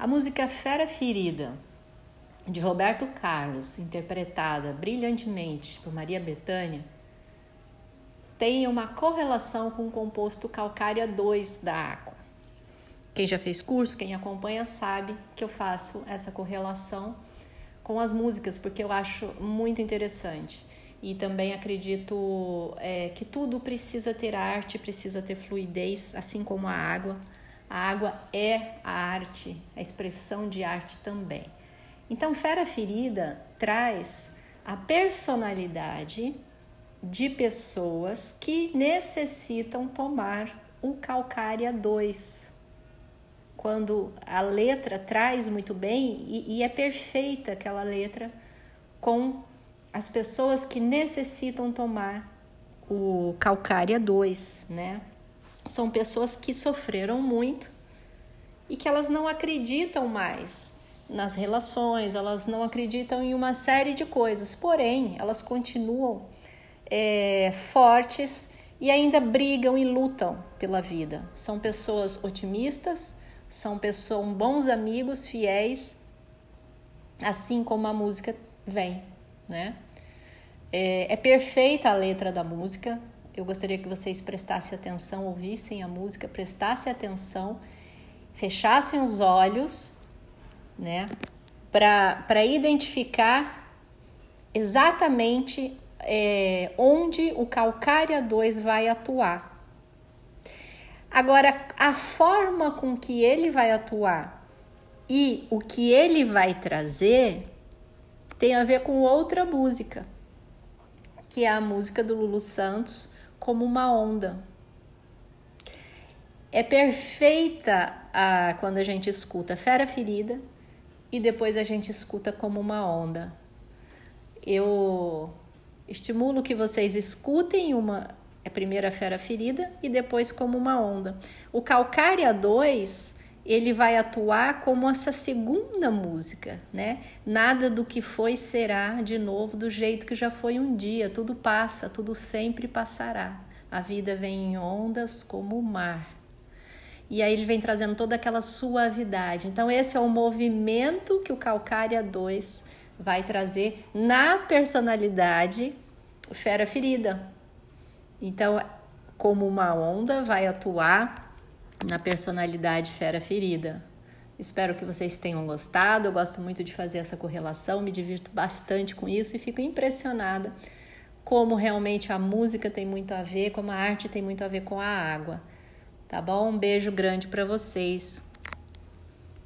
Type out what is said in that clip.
A música Fera Ferida, de Roberto Carlos, interpretada brilhantemente por Maria Bethânia, tem uma correlação com o composto calcária 2 da água. Quem já fez curso, quem acompanha, sabe que eu faço essa correlação com as músicas, porque eu acho muito interessante. E também acredito é, que tudo precisa ter arte, precisa ter fluidez, assim como a água. A água é a arte, a expressão de arte também. Então, Fera Ferida traz a personalidade de pessoas que necessitam tomar o Calcária 2. Quando a letra traz muito bem e, e é perfeita aquela letra com as pessoas que necessitam tomar o Calcária 2, né? São pessoas que sofreram muito e que elas não acreditam mais nas relações, elas não acreditam em uma série de coisas, porém elas continuam é, fortes e ainda brigam e lutam pela vida. São pessoas otimistas, são pessoas bons amigos, fiéis, assim como a música vem, né? É, é perfeita a letra da música, eu gostaria que vocês prestassem atenção, ouvissem a música, prestassem atenção, fechassem os olhos, né, para identificar exatamente é, onde o calcária 2 vai atuar. Agora, a forma com que ele vai atuar e o que ele vai trazer tem a ver com outra música, que é a música do Lulu Santos, como uma onda. É perfeita a, quando a gente escuta Fera Ferida e depois a gente escuta como uma onda. Eu estimulo que vocês escutem uma a primeira Fera Ferida e depois como uma onda. O Calcária 2 ele vai atuar como essa segunda música, né? Nada do que foi será de novo do jeito que já foi um dia, tudo passa, tudo sempre passará. A vida vem em ondas como o mar. E aí ele vem trazendo toda aquela suavidade. Então esse é o movimento que o Calcária 2 vai trazer na personalidade fera ferida. Então, como uma onda vai atuar na personalidade fera ferida. Espero que vocês tenham gostado. Eu gosto muito de fazer essa correlação, me divirto bastante com isso e fico impressionada como realmente a música tem muito a ver, como a arte tem muito a ver com a água. Tá bom? Um beijo grande para vocês.